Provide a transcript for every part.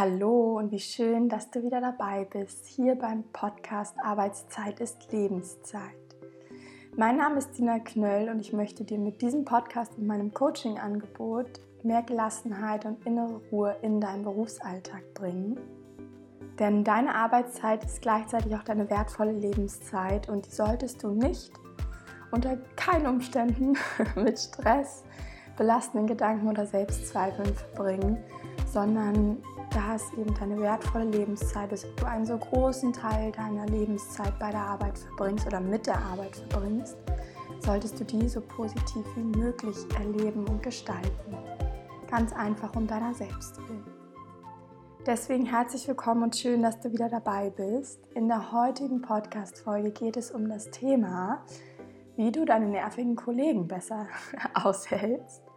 Hallo und wie schön, dass du wieder dabei bist, hier beim Podcast Arbeitszeit ist Lebenszeit. Mein Name ist Dina Knöll und ich möchte dir mit diesem Podcast und meinem Coaching-Angebot mehr Gelassenheit und innere Ruhe in deinen Berufsalltag bringen. Denn deine Arbeitszeit ist gleichzeitig auch deine wertvolle Lebenszeit und die solltest du nicht unter keinen Umständen mit Stress, belastenden Gedanken oder Selbstzweifeln verbringen, sondern da es eben deine wertvolle Lebenszeit ist, du einen so großen Teil deiner Lebenszeit bei der Arbeit verbringst oder mit der Arbeit verbringst, solltest du die so positiv wie möglich erleben und gestalten. Ganz einfach um deiner selbst willen. Deswegen herzlich willkommen und schön, dass du wieder dabei bist. In der heutigen Podcast-Folge geht es um das Thema, wie du deine nervigen Kollegen besser aushältst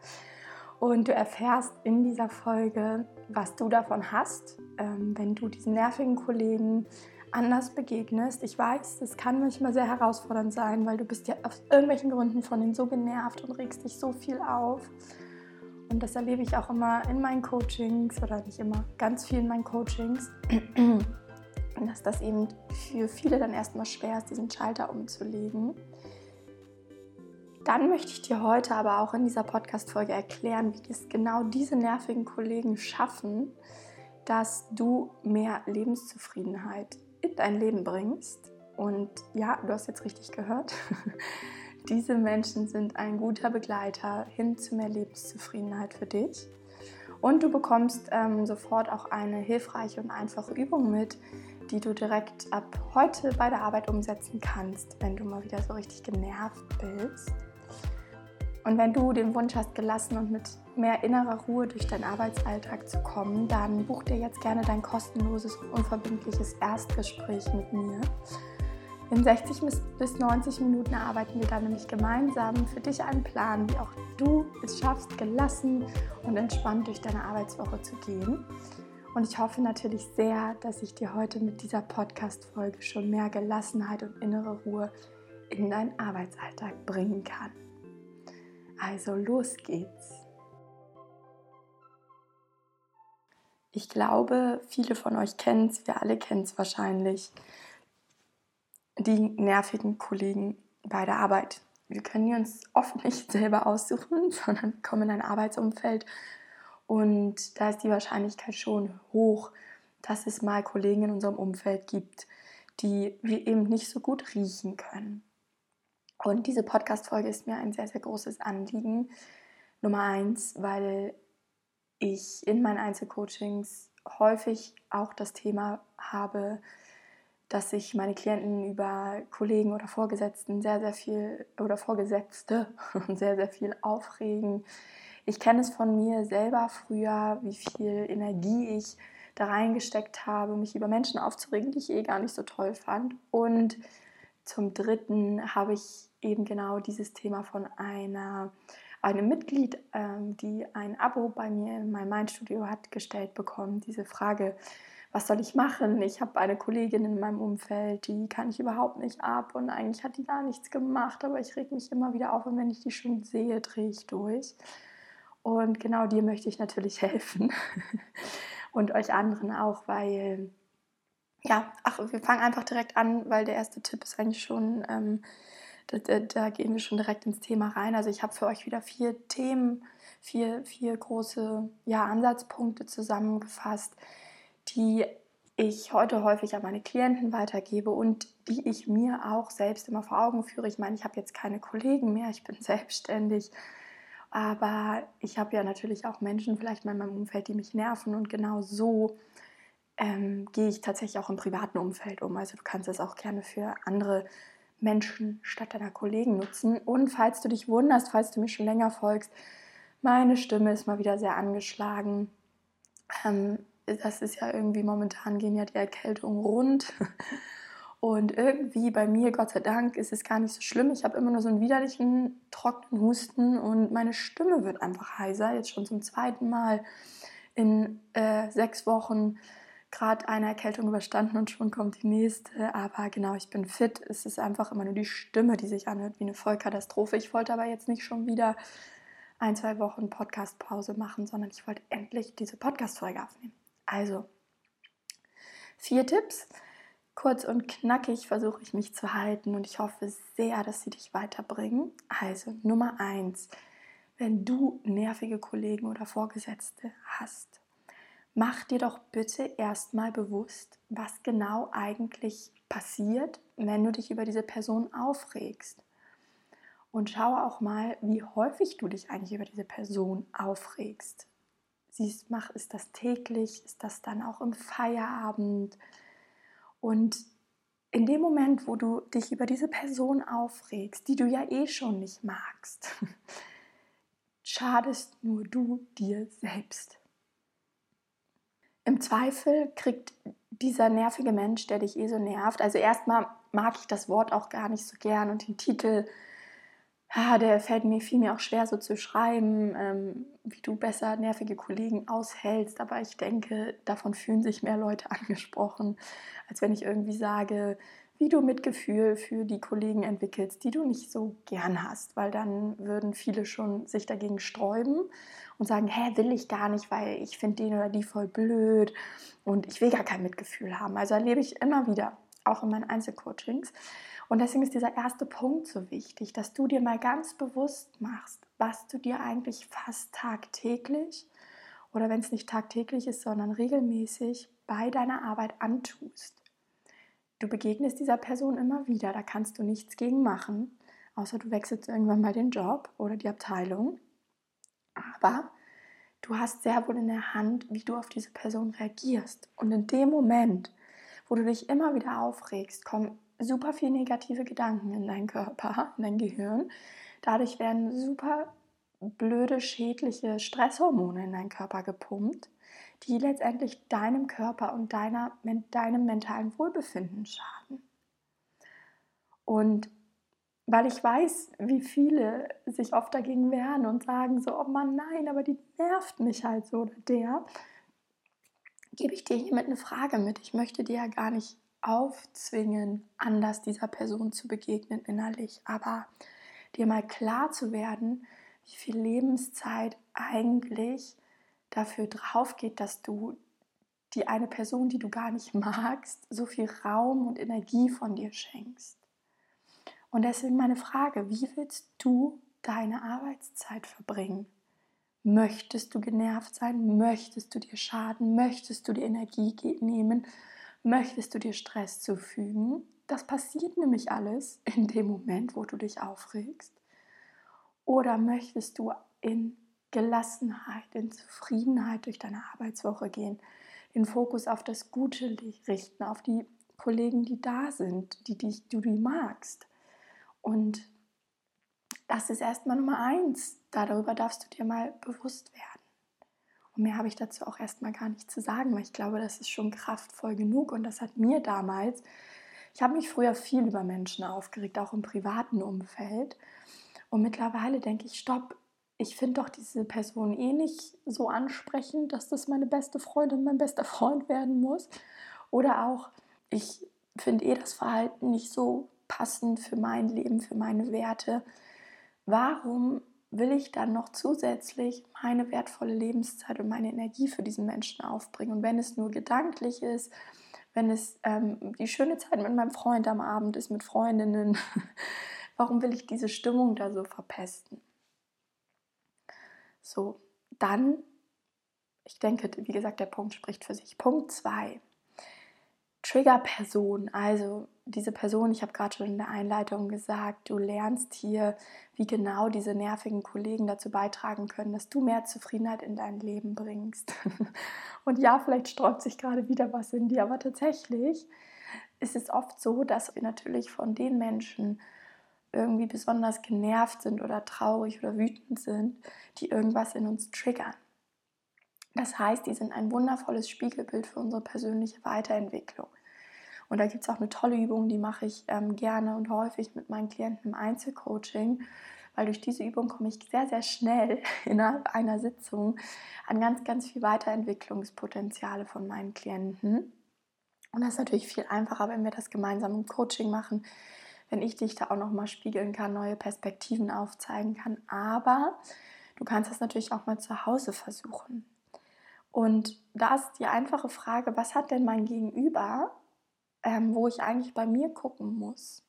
und du erfährst in dieser Folge, was du davon hast, ähm, wenn du diesen nervigen Kollegen anders begegnest. Ich weiß, es kann manchmal sehr herausfordernd sein, weil du bist ja aus irgendwelchen Gründen von denen so genervt und regst dich so viel auf. Und das erlebe ich auch immer in meinen Coachings oder nicht immer, ganz viel in meinen Coachings. dass das eben für viele dann erstmal schwer ist, diesen Schalter umzulegen. Dann möchte ich dir heute aber auch in dieser Podcast-Folge erklären, wie es genau diese nervigen Kollegen schaffen, dass du mehr Lebenszufriedenheit in dein Leben bringst. Und ja, du hast jetzt richtig gehört. Diese Menschen sind ein guter Begleiter hin zu mehr Lebenszufriedenheit für dich. Und du bekommst ähm, sofort auch eine hilfreiche und einfache Übung mit, die du direkt ab heute bei der Arbeit umsetzen kannst, wenn du mal wieder so richtig genervt bist. Und wenn du den Wunsch hast, gelassen und mit mehr innerer Ruhe durch deinen Arbeitsalltag zu kommen, dann buch dir jetzt gerne dein kostenloses unverbindliches Erstgespräch mit mir. In 60 bis 90 Minuten arbeiten wir dann nämlich gemeinsam für dich einen Plan, wie auch du es schaffst, gelassen und entspannt durch deine Arbeitswoche zu gehen. Und ich hoffe natürlich sehr, dass ich dir heute mit dieser Podcast-Folge schon mehr Gelassenheit und innere Ruhe in deinen Arbeitsalltag bringen kann. Also los geht's. Ich glaube, viele von euch kennen es, wir alle kennen es wahrscheinlich, die nervigen Kollegen bei der Arbeit. Wir können die uns oft nicht selber aussuchen, sondern kommen in ein Arbeitsumfeld und da ist die Wahrscheinlichkeit schon hoch, dass es mal Kollegen in unserem Umfeld gibt, die wir eben nicht so gut riechen können. Und diese Podcast-Folge ist mir ein sehr, sehr großes Anliegen. Nummer eins, weil ich in meinen Einzelcoachings häufig auch das Thema habe, dass sich meine Klienten über Kollegen oder Vorgesetzten sehr, sehr viel oder Vorgesetzte sehr, sehr viel aufregen. Ich kenne es von mir selber früher, wie viel Energie ich da reingesteckt habe, mich über Menschen aufzuregen, die ich eh gar nicht so toll fand. Und zum Dritten habe ich eben genau dieses Thema von einer, einem Mitglied, ähm, die ein Abo bei mir in meinem Mindstudio hat, gestellt bekommen. Diese Frage, was soll ich machen? Ich habe eine Kollegin in meinem Umfeld, die kann ich überhaupt nicht ab und eigentlich hat die gar nichts gemacht, aber ich reg mich immer wieder auf und wenn ich die schon sehe, drehe ich durch. Und genau dir möchte ich natürlich helfen und euch anderen auch, weil ja, ach, wir fangen einfach direkt an, weil der erste Tipp ist eigentlich schon, ähm, da, da, da, gehen wir schon direkt ins Thema rein. Also ich habe für euch wieder vier Themen, vier, vier große ja, Ansatzpunkte zusammengefasst, die ich heute häufig an meine Klienten weitergebe und die ich mir auch selbst immer vor Augen führe. Ich meine, ich habe jetzt keine Kollegen mehr, ich bin selbstständig, aber ich habe ja natürlich auch Menschen vielleicht mal in meinem Umfeld, die mich nerven und genau so ähm, gehe ich tatsächlich auch im privaten Umfeld um. Also du kannst es auch gerne für andere Menschen statt deiner Kollegen nutzen. Und falls du dich wunderst, falls du mir schon länger folgst, meine Stimme ist mal wieder sehr angeschlagen. Ähm, das ist ja irgendwie momentan gehen ja die Erkältungen rund. Und irgendwie bei mir, Gott sei Dank, ist es gar nicht so schlimm. Ich habe immer nur so einen widerlichen, trockenen Husten und meine Stimme wird einfach heiser. Jetzt schon zum zweiten Mal in äh, sechs Wochen gerade eine Erkältung überstanden und schon kommt die nächste. Aber genau, ich bin fit. Es ist einfach immer nur die Stimme, die sich anhört wie eine Vollkatastrophe. Ich wollte aber jetzt nicht schon wieder ein, zwei Wochen Podcast-Pause machen, sondern ich wollte endlich diese Podcast-Folge aufnehmen. Also, vier Tipps. Kurz und knackig versuche ich mich zu halten und ich hoffe sehr, dass sie dich weiterbringen. Also, Nummer eins, wenn du nervige Kollegen oder Vorgesetzte hast, mach dir doch bitte erstmal bewusst, was genau eigentlich passiert, wenn du dich über diese Person aufregst. Und schau auch mal, wie häufig du dich eigentlich über diese Person aufregst. Siehst, mach, ist das täglich? Ist das dann auch im Feierabend? Und in dem Moment, wo du dich über diese Person aufregst, die du ja eh schon nicht magst, schadest nur du dir selbst. Im Zweifel kriegt dieser nervige Mensch, der dich eh so nervt, also erstmal mag ich das Wort auch gar nicht so gern und den Titel, ja, der fällt mir viel mir auch schwer so zu schreiben, ähm, wie du besser nervige Kollegen aushältst, aber ich denke, davon fühlen sich mehr Leute angesprochen, als wenn ich irgendwie sage, wie du Mitgefühl für die Kollegen entwickelst, die du nicht so gern hast, weil dann würden viele schon sich dagegen sträuben und sagen, hä, will ich gar nicht, weil ich finde den oder die voll blöd und ich will gar kein Mitgefühl haben. Also erlebe ich immer wieder, auch in meinen Einzelcoachings. Und deswegen ist dieser erste Punkt so wichtig, dass du dir mal ganz bewusst machst, was du dir eigentlich fast tagtäglich oder wenn es nicht tagtäglich ist, sondern regelmäßig bei deiner Arbeit antust. Du begegnest dieser Person immer wieder, da kannst du nichts gegen machen, außer du wechselst irgendwann mal den Job oder die Abteilung. Aber du hast sehr wohl in der Hand, wie du auf diese Person reagierst. Und in dem Moment, wo du dich immer wieder aufregst, kommen super viele negative Gedanken in deinen Körper, in dein Gehirn. Dadurch werden super blöde, schädliche Stresshormone in deinen Körper gepumpt die letztendlich deinem Körper und deiner, deinem mentalen Wohlbefinden schaden. Und weil ich weiß, wie viele sich oft dagegen wehren und sagen so, oh Mann, nein, aber die nervt mich halt so oder der, gebe ich dir hiermit eine Frage mit. Ich möchte dir ja gar nicht aufzwingen, anders dieser Person zu begegnen innerlich, aber dir mal klar zu werden, wie viel Lebenszeit eigentlich dafür drauf geht, dass du die eine Person, die du gar nicht magst, so viel Raum und Energie von dir schenkst. Und deswegen meine Frage, wie willst du deine Arbeitszeit verbringen? Möchtest du genervt sein? Möchtest du dir schaden? Möchtest du dir Energie nehmen? Möchtest du dir Stress zufügen? Das passiert nämlich alles in dem Moment, wo du dich aufregst. Oder möchtest du in Gelassenheit, in Zufriedenheit durch deine Arbeitswoche gehen, den Fokus auf das Gute richten, auf die Kollegen, die da sind, die, die du die magst. Und das ist erstmal Nummer eins. Darüber darfst du dir mal bewusst werden. Und mehr habe ich dazu auch erstmal gar nicht zu sagen, weil ich glaube, das ist schon kraftvoll genug. Und das hat mir damals, ich habe mich früher viel über Menschen aufgeregt, auch im privaten Umfeld. Und mittlerweile denke ich, stopp, ich finde doch diese Person eh nicht so ansprechend, dass das meine beste Freundin, mein bester Freund werden muss. Oder auch, ich finde eh das Verhalten nicht so passend für mein Leben, für meine Werte. Warum will ich dann noch zusätzlich meine wertvolle Lebenszeit und meine Energie für diesen Menschen aufbringen? Und wenn es nur gedanklich ist, wenn es ähm, die schöne Zeit mit meinem Freund am Abend ist, mit Freundinnen, warum will ich diese Stimmung da so verpesten? So, dann, ich denke, wie gesagt, der Punkt spricht für sich. Punkt 2. Triggerperson, also diese Person, ich habe gerade schon in der Einleitung gesagt, du lernst hier, wie genau diese nervigen Kollegen dazu beitragen können, dass du mehr Zufriedenheit in dein Leben bringst. Und ja, vielleicht sträubt sich gerade wieder was in dir, aber tatsächlich ist es oft so, dass wir natürlich von den Menschen irgendwie besonders genervt sind oder traurig oder wütend sind, die irgendwas in uns triggern. Das heißt, die sind ein wundervolles Spiegelbild für unsere persönliche Weiterentwicklung. Und da gibt es auch eine tolle Übung, die mache ich ähm, gerne und häufig mit meinen Klienten im Einzelcoaching, weil durch diese Übung komme ich sehr, sehr schnell innerhalb einer Sitzung an ganz, ganz viel Weiterentwicklungspotenziale von meinen Klienten. Und das ist natürlich viel einfacher, wenn wir das gemeinsam im Coaching machen, wenn ich dich da auch noch mal spiegeln kann, neue Perspektiven aufzeigen kann. Aber du kannst das natürlich auch mal zu Hause versuchen. Und da ist die einfache Frage, was hat denn mein Gegenüber, ähm, wo ich eigentlich bei mir gucken muss?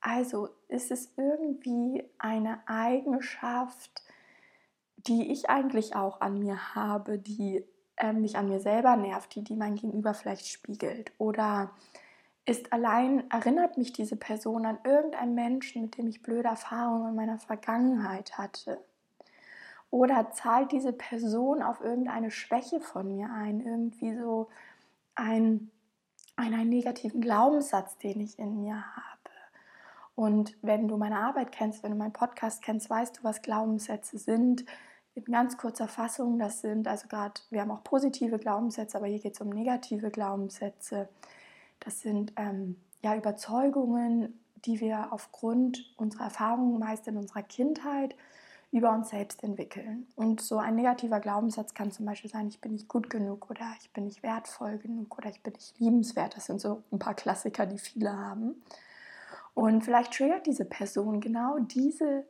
Also ist es irgendwie eine Eigenschaft, die ich eigentlich auch an mir habe, die ähm, mich an mir selber nervt, die, die mein Gegenüber vielleicht spiegelt? Oder ist allein, erinnert mich diese Person an irgendeinen Menschen, mit dem ich blöde Erfahrungen in meiner Vergangenheit hatte? Oder zahlt diese Person auf irgendeine Schwäche von mir ein, irgendwie so ein, einen negativen Glaubenssatz, den ich in mir habe? Und wenn du meine Arbeit kennst, wenn du meinen Podcast kennst, weißt du, was Glaubenssätze sind. In ganz kurzer Fassung, das sind also gerade, wir haben auch positive Glaubenssätze, aber hier geht es um negative Glaubenssätze. Das sind ähm, ja Überzeugungen, die wir aufgrund unserer Erfahrungen meist in unserer Kindheit über uns selbst entwickeln. Und so ein negativer Glaubenssatz kann zum Beispiel sein, ich bin nicht gut genug oder ich bin nicht wertvoll genug oder ich bin nicht liebenswert. Das sind so ein paar Klassiker, die viele haben. Und vielleicht triggert diese Person genau dieses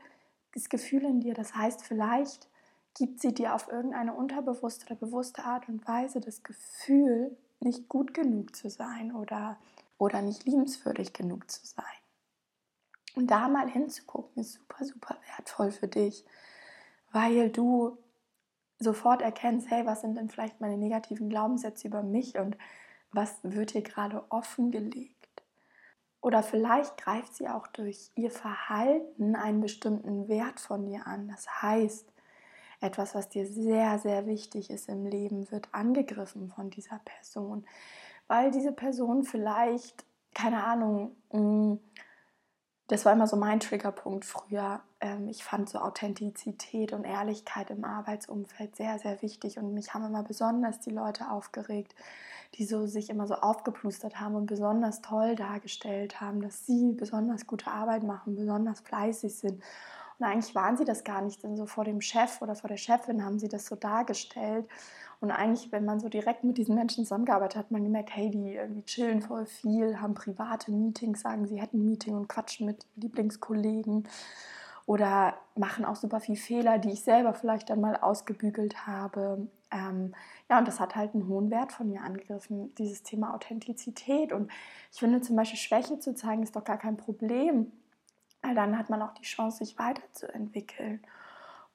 Gefühl in dir. Das heißt, vielleicht gibt sie dir auf irgendeine unterbewusste oder bewusste Art und Weise das Gefühl, nicht gut genug zu sein oder, oder nicht liebenswürdig genug zu sein. Und da mal hinzugucken, ist super, super wertvoll für dich, weil du sofort erkennst, hey, was sind denn vielleicht meine negativen Glaubenssätze über mich und was wird hier gerade offengelegt? Oder vielleicht greift sie auch durch ihr Verhalten einen bestimmten Wert von dir an. Das heißt, etwas, was dir sehr, sehr wichtig ist im Leben, wird angegriffen von dieser Person, weil diese Person vielleicht, keine Ahnung, mm, das war immer so mein Triggerpunkt früher. Ähm, ich fand so Authentizität und Ehrlichkeit im Arbeitsumfeld sehr, sehr wichtig und mich haben immer besonders die Leute aufgeregt, die so sich immer so aufgeplustert haben und besonders toll dargestellt haben, dass sie besonders gute Arbeit machen, besonders fleißig sind. Und eigentlich waren sie das gar nicht, denn so vor dem Chef oder vor der Chefin haben sie das so dargestellt. Und eigentlich, wenn man so direkt mit diesen Menschen zusammengearbeitet hat, hat man gemerkt, hey, die irgendwie chillen voll viel, haben private Meetings, sagen, sie hätten ein Meeting und quatschen mit Lieblingskollegen oder machen auch super viel Fehler, die ich selber vielleicht dann mal ausgebügelt habe. Ähm, ja, und das hat halt einen hohen Wert von mir angegriffen, dieses Thema Authentizität. Und ich finde zum Beispiel, Schwäche zu zeigen, ist doch gar kein Problem, weil dann hat man auch die Chance, sich weiterzuentwickeln.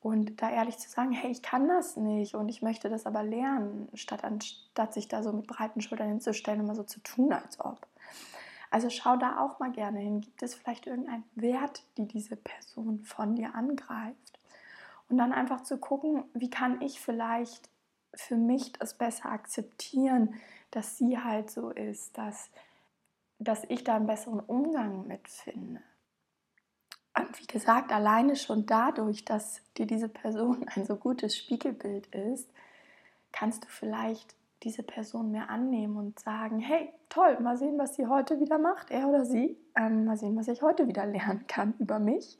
Und da ehrlich zu sagen, hey, ich kann das nicht und ich möchte das aber lernen, statt anstatt sich da so mit breiten Schultern hinzustellen und mal so zu tun, als ob. Also schau da auch mal gerne hin. Gibt es vielleicht irgendeinen Wert, die diese Person von dir angreift? Und dann einfach zu gucken, wie kann ich vielleicht für mich das besser akzeptieren, dass sie halt so ist, dass, dass ich da einen besseren Umgang mit finde. Wie gesagt, alleine schon dadurch, dass dir diese Person ein so gutes Spiegelbild ist, kannst du vielleicht diese Person mehr annehmen und sagen, hey, toll, mal sehen, was sie heute wieder macht, er oder sie. Ähm, mal sehen, was ich heute wieder lernen kann über mich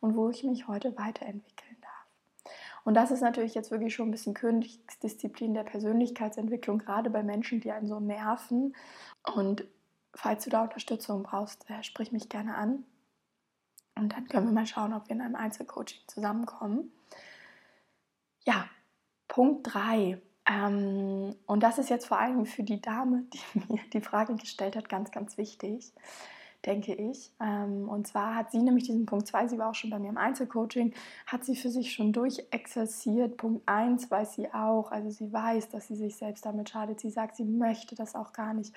und wo ich mich heute weiterentwickeln darf. Und das ist natürlich jetzt wirklich schon ein bisschen Königsdisziplin der Persönlichkeitsentwicklung, gerade bei Menschen, die einen so nerven. Und falls du da Unterstützung brauchst, äh, sprich mich gerne an. Und dann können wir mal schauen, ob wir in einem Einzelcoaching zusammenkommen. Ja, Punkt 3. Ähm, und das ist jetzt vor allem für die Dame, die mir die Frage gestellt hat, ganz, ganz wichtig, denke ich. Ähm, und zwar hat sie nämlich diesen Punkt 2, sie war auch schon bei mir im Einzelcoaching, hat sie für sich schon durchexerziert. Punkt 1 weiß sie auch, also sie weiß, dass sie sich selbst damit schadet. Sie sagt, sie möchte das auch gar nicht.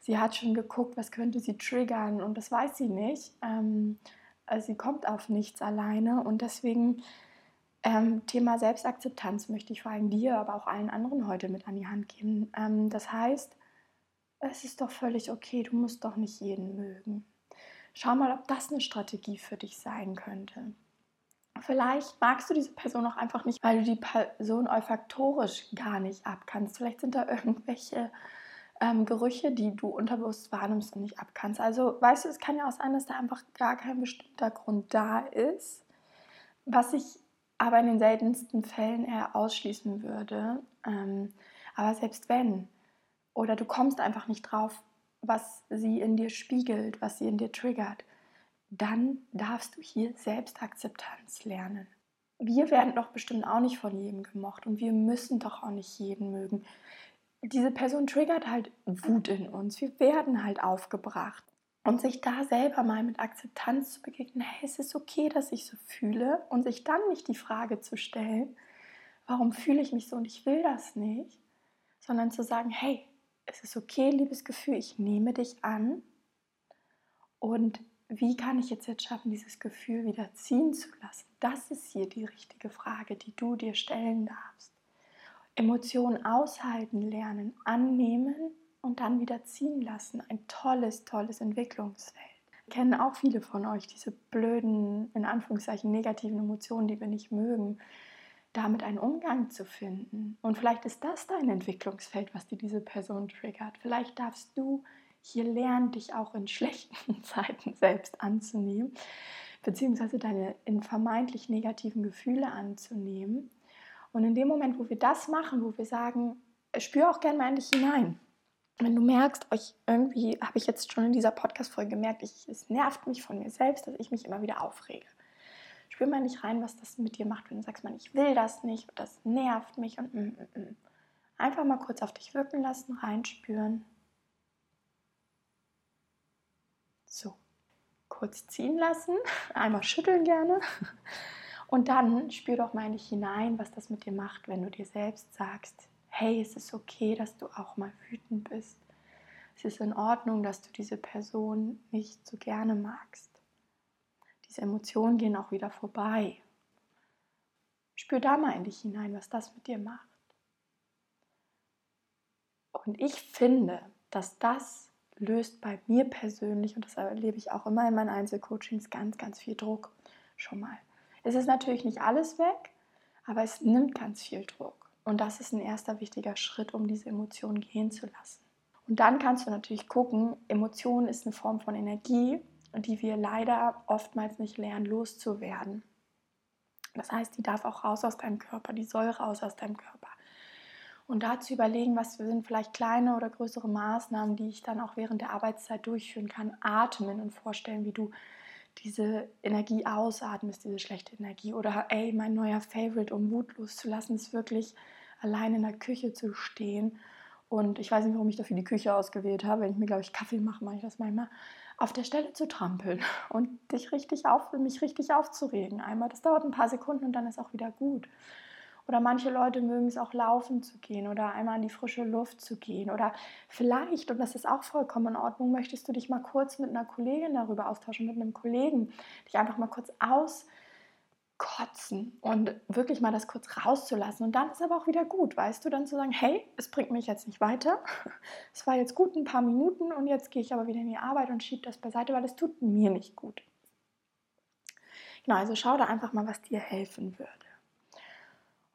Sie hat schon geguckt, was könnte sie triggern und das weiß sie nicht. Ähm, sie kommt auf nichts alleine und deswegen ähm, Thema Selbstakzeptanz möchte ich vor allem dir, aber auch allen anderen heute mit an die Hand geben. Ähm, das heißt, es ist doch völlig okay, du musst doch nicht jeden mögen. Schau mal, ob das eine Strategie für dich sein könnte. Vielleicht magst du diese Person auch einfach nicht, weil du die Person olfaktorisch gar nicht abkannst. Vielleicht sind da irgendwelche ähm, Gerüche, die du unterbewusst wahrnimmst und nicht abkannst. Also weißt du, es kann ja auch sein, dass da einfach gar kein bestimmter Grund da ist, was ich aber in den seltensten Fällen eher ausschließen würde. Ähm, aber selbst wenn, oder du kommst einfach nicht drauf, was sie in dir spiegelt, was sie in dir triggert, dann darfst du hier Selbstakzeptanz lernen. wir werden doch bestimmt auch nicht von jedem gemocht und wir müssen doch auch nicht jeden mögen. Diese Person triggert halt Wut in uns. Wir werden halt aufgebracht. Und sich da selber mal mit Akzeptanz zu begegnen, hey, es ist okay, dass ich so fühle und sich dann nicht die Frage zu stellen, warum fühle ich mich so und ich will das nicht, sondern zu sagen, hey, es ist okay, liebes Gefühl, ich nehme dich an und wie kann ich jetzt jetzt schaffen, dieses Gefühl wieder ziehen zu lassen? Das ist hier die richtige Frage, die du dir stellen darfst. Emotionen aushalten lernen, annehmen und dann wieder ziehen lassen. Ein tolles, tolles Entwicklungsfeld. Kennen auch viele von euch diese blöden, in Anführungszeichen negativen Emotionen, die wir nicht mögen, damit einen Umgang zu finden. Und vielleicht ist das dein Entwicklungsfeld, was dir diese Person triggert. Vielleicht darfst du hier lernen, dich auch in schlechten Zeiten selbst anzunehmen, beziehungsweise deine in vermeintlich negativen Gefühle anzunehmen. Und in dem Moment, wo wir das machen, wo wir sagen, spür auch gerne mal in dich hinein. Wenn du merkst, euch irgendwie habe ich jetzt schon in dieser Podcast-Folge gemerkt, ich, es nervt mich von mir selbst, dass ich mich immer wieder aufrege. Spür mal nicht rein, was das mit dir macht, wenn du sagst, man, ich will das nicht, das nervt mich und mm, mm, mm. einfach mal kurz auf dich wirken lassen, reinspüren. So, kurz ziehen lassen, einmal schütteln gerne. Und dann spür doch mal in dich hinein, was das mit dir macht, wenn du dir selbst sagst, hey, es ist okay, dass du auch mal wütend bist. Es ist in Ordnung, dass du diese Person nicht so gerne magst. Diese Emotionen gehen auch wieder vorbei. Spür da mal in dich hinein, was das mit dir macht. Und ich finde, dass das löst bei mir persönlich, und das erlebe ich auch immer in meinen Einzelcoachings, ganz, ganz viel Druck schon mal. Es ist natürlich nicht alles weg, aber es nimmt ganz viel Druck. Und das ist ein erster wichtiger Schritt, um diese Emotionen gehen zu lassen. Und dann kannst du natürlich gucken, Emotion ist eine Form von Energie, die wir leider oftmals nicht lernen loszuwerden. Das heißt, die darf auch raus aus deinem Körper, die soll raus aus deinem Körper. Und da zu überlegen, was sind vielleicht kleine oder größere Maßnahmen, die ich dann auch während der Arbeitszeit durchführen kann. Atmen und vorstellen, wie du diese Energie ausatmest, diese schlechte Energie. Oder ey, mein neuer Favorite, um Wut loszulassen, ist wirklich allein in der Küche zu stehen. Und ich weiß nicht, warum ich dafür die Küche ausgewählt habe. Wenn ich mir, glaube ich, Kaffee mache, mache ich das manchmal. Auf der Stelle zu trampeln und dich richtig auf, mich richtig aufzuregen. Einmal, das dauert ein paar Sekunden und dann ist auch wieder gut. Oder manche Leute mögen es auch laufen zu gehen oder einmal in die frische Luft zu gehen. Oder vielleicht, und das ist auch vollkommen in Ordnung, möchtest du dich mal kurz mit einer Kollegin darüber austauschen, mit einem Kollegen, dich einfach mal kurz auskotzen und wirklich mal das kurz rauszulassen. Und dann ist aber auch wieder gut, weißt du, dann zu sagen, hey, es bringt mich jetzt nicht weiter. Es war jetzt gut ein paar Minuten und jetzt gehe ich aber wieder in die Arbeit und schiebe das beiseite, weil es tut mir nicht gut. Genau, also schau da einfach mal, was dir helfen würde.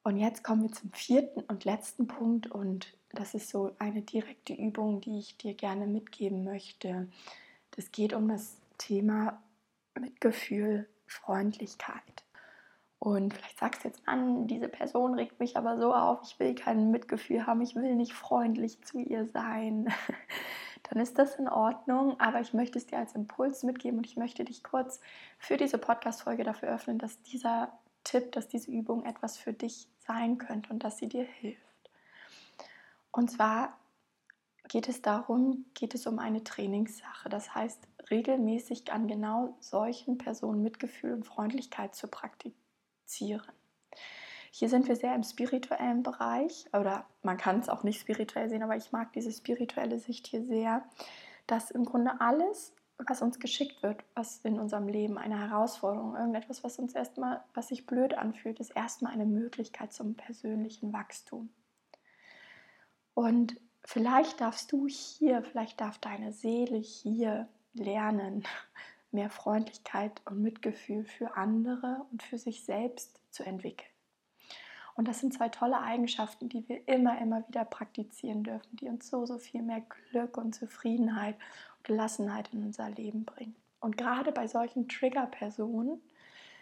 Und jetzt kommen wir zum vierten und letzten Punkt und das ist so eine direkte Übung, die ich dir gerne mitgeben möchte. Das geht um das Thema Mitgefühl, Freundlichkeit. Und vielleicht sagst du jetzt an, diese Person regt mich aber so auf, ich will kein Mitgefühl haben, ich will nicht freundlich zu ihr sein. Dann ist das in Ordnung, aber ich möchte es dir als Impuls mitgeben und ich möchte dich kurz für diese Podcast-Folge dafür öffnen, dass dieser Tipp, dass diese Übung etwas für dich sein könnte und dass sie dir hilft. Und zwar geht es darum, geht es um eine Trainingssache. Das heißt, regelmäßig an genau solchen Personen Mitgefühl und Freundlichkeit zu praktizieren. Hier sind wir sehr im spirituellen Bereich oder man kann es auch nicht spirituell sehen, aber ich mag diese spirituelle Sicht hier sehr, dass im Grunde alles was uns geschickt wird, was in unserem Leben eine Herausforderung, irgendetwas, was uns erstmal, was sich blöd anfühlt, ist erstmal eine Möglichkeit zum persönlichen Wachstum. Und vielleicht darfst du hier, vielleicht darf deine Seele hier lernen, mehr Freundlichkeit und Mitgefühl für andere und für sich selbst zu entwickeln. Und das sind zwei tolle Eigenschaften, die wir immer, immer wieder praktizieren dürfen, die uns so, so viel mehr Glück und Zufriedenheit Gelassenheit in unser Leben bringen. Und gerade bei solchen Trigger-Personen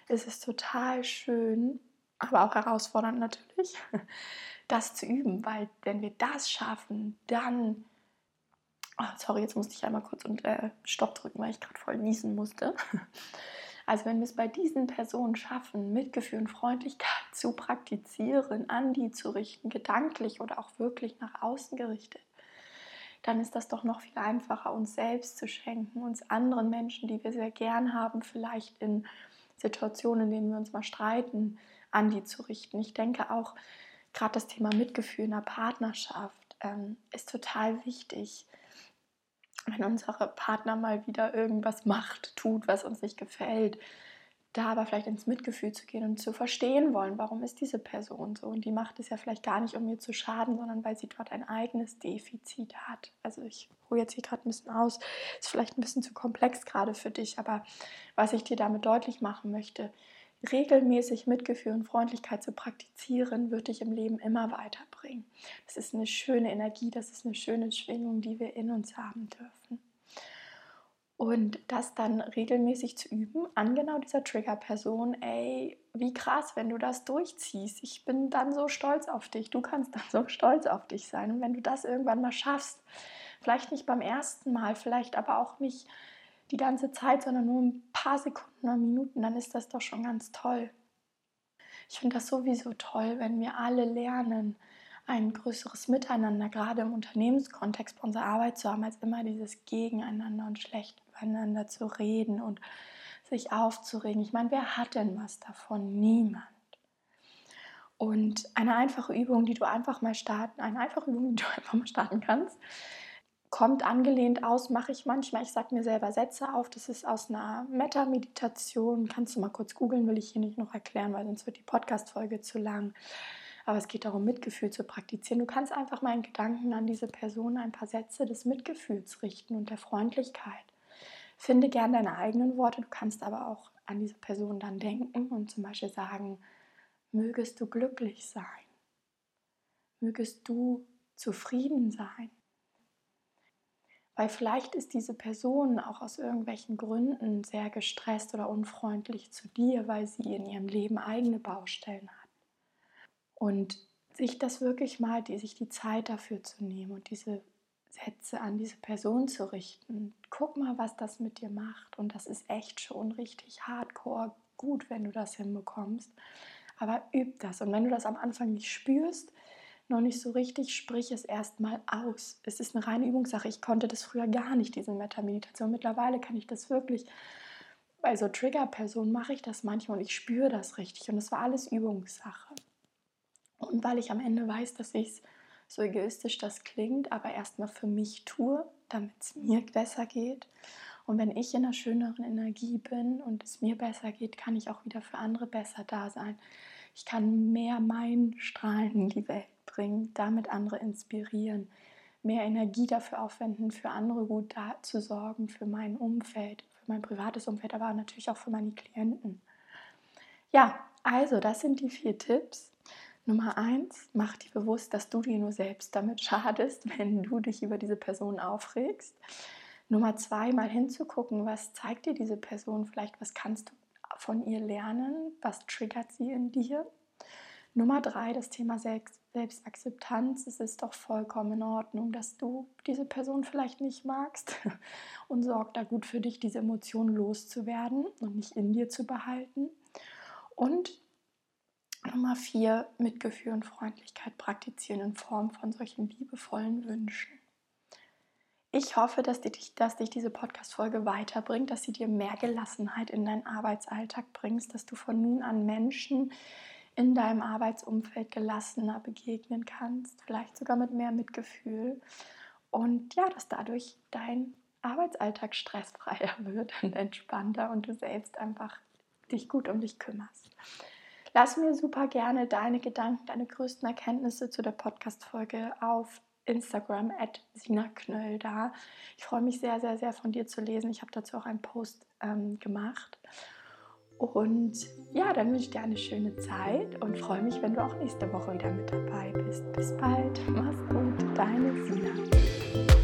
ist es total schön, aber auch herausfordernd natürlich, das zu üben, weil wenn wir das schaffen, dann, oh, sorry, jetzt musste ich einmal kurz und äh, Stopp drücken, weil ich gerade voll niesen musste. Also wenn wir es bei diesen Personen schaffen, Mitgefühl und Freundlichkeit zu praktizieren, an die zu richten, gedanklich oder auch wirklich nach außen gerichtet, dann ist das doch noch viel einfacher, uns selbst zu schenken, uns anderen Menschen, die wir sehr gern haben, vielleicht in Situationen, in denen wir uns mal streiten, an die zu richten. Ich denke auch, gerade das Thema Mitgefühl in der Partnerschaft ähm, ist total wichtig. Wenn unsere Partner mal wieder irgendwas macht, tut, was uns nicht gefällt, da aber vielleicht ins Mitgefühl zu gehen und zu verstehen wollen, warum ist diese Person so. Und die macht es ja vielleicht gar nicht, um mir zu schaden, sondern weil sie dort ein eigenes Defizit hat. Also ich hole jetzt hier gerade ein bisschen aus, ist vielleicht ein bisschen zu komplex gerade für dich, aber was ich dir damit deutlich machen möchte, regelmäßig Mitgefühl und Freundlichkeit zu praktizieren, wird dich im Leben immer weiterbringen. Das ist eine schöne Energie, das ist eine schöne Schwingung, die wir in uns haben dürfen. Und das dann regelmäßig zu üben an genau dieser Trigger-Person, ey, wie krass, wenn du das durchziehst. Ich bin dann so stolz auf dich. Du kannst dann so stolz auf dich sein. Und wenn du das irgendwann mal schaffst, vielleicht nicht beim ersten Mal, vielleicht aber auch nicht die ganze Zeit, sondern nur ein paar Sekunden oder Minuten, dann ist das doch schon ganz toll. Ich finde das sowieso toll, wenn wir alle lernen, ein größeres Miteinander, gerade im Unternehmenskontext bei unserer Arbeit zu haben, als immer dieses Gegeneinander und schlecht miteinander zu reden und sich aufzuregen. Ich meine, wer hat denn was davon? Niemand. Und eine einfache Übung, die du einfach mal starten, eine einfache Übung, die du einfach mal starten kannst, kommt angelehnt aus, mache ich manchmal. Ich sage mir selber Sätze auf. Das ist aus einer Metta-Meditation. Kannst du mal kurz googeln, will ich hier nicht noch erklären, weil sonst wird die Podcast-Folge zu lang. Aber es geht darum, Mitgefühl zu praktizieren. Du kannst einfach mal in Gedanken an diese Person ein paar Sätze des Mitgefühls richten und der Freundlichkeit. Finde gern deine eigenen Worte, du kannst aber auch an diese Person dann denken und zum Beispiel sagen, mögest du glücklich sein, mögest du zufrieden sein. Weil vielleicht ist diese Person auch aus irgendwelchen Gründen sehr gestresst oder unfreundlich zu dir, weil sie in ihrem Leben eigene Baustellen hat. Und sich das wirklich mal, die, sich die Zeit dafür zu nehmen und diese Sätze an diese Person zu richten. Guck mal, was das mit dir macht. Und das ist echt schon richtig hardcore gut, wenn du das hinbekommst. Aber üb das. Und wenn du das am Anfang nicht spürst, noch nicht so richtig, sprich es erstmal aus. Es ist eine reine Übungssache. Ich konnte das früher gar nicht, diese Metta-Meditation. Mittlerweile kann ich das wirklich. Bei so Trigger-Personen mache ich das manchmal und ich spüre das richtig. Und es war alles Übungssache. Und weil ich am Ende weiß, dass ich es so egoistisch das klingt, aber erstmal für mich tue, damit es mir besser geht. Und wenn ich in einer schöneren Energie bin und es mir besser geht, kann ich auch wieder für andere besser da sein. Ich kann mehr mein Strahlen in die Welt bringen, damit andere inspirieren, mehr Energie dafür aufwenden, für andere gut da zu sorgen, für mein Umfeld, für mein privates Umfeld, aber natürlich auch für meine Klienten. Ja, also das sind die vier Tipps. Nummer eins, mach dir bewusst, dass du dir nur selbst damit schadest, wenn du dich über diese Person aufregst. Nummer zwei, mal hinzugucken, was zeigt dir diese Person vielleicht, was kannst du von ihr lernen, was triggert sie in dir. Nummer drei, das Thema Selbst Selbstakzeptanz. Es ist doch vollkommen in Ordnung, dass du diese Person vielleicht nicht magst und sorg da gut für dich, diese Emotionen loszuwerden und nicht in dir zu behalten. Und Nummer vier, Mitgefühl und Freundlichkeit praktizieren in Form von solchen liebevollen Wünschen. Ich hoffe, dass dich, dass dich diese Podcast-Folge weiterbringt, dass sie dir mehr Gelassenheit in deinen Arbeitsalltag bringst, dass du von nun an Menschen in deinem Arbeitsumfeld gelassener begegnen kannst, vielleicht sogar mit mehr Mitgefühl. Und ja, dass dadurch dein Arbeitsalltag stressfreier wird und entspannter und du selbst einfach dich gut um dich kümmerst. Lass mir super gerne deine Gedanken, deine größten Erkenntnisse zu der Podcast-Folge auf Instagram at Knöll da. Ich freue mich sehr, sehr, sehr von dir zu lesen. Ich habe dazu auch einen Post ähm, gemacht. Und ja, dann wünsche ich dir eine schöne Zeit und freue mich, wenn du auch nächste Woche wieder mit dabei bist. Bis bald. Mach's gut. Deine Sina.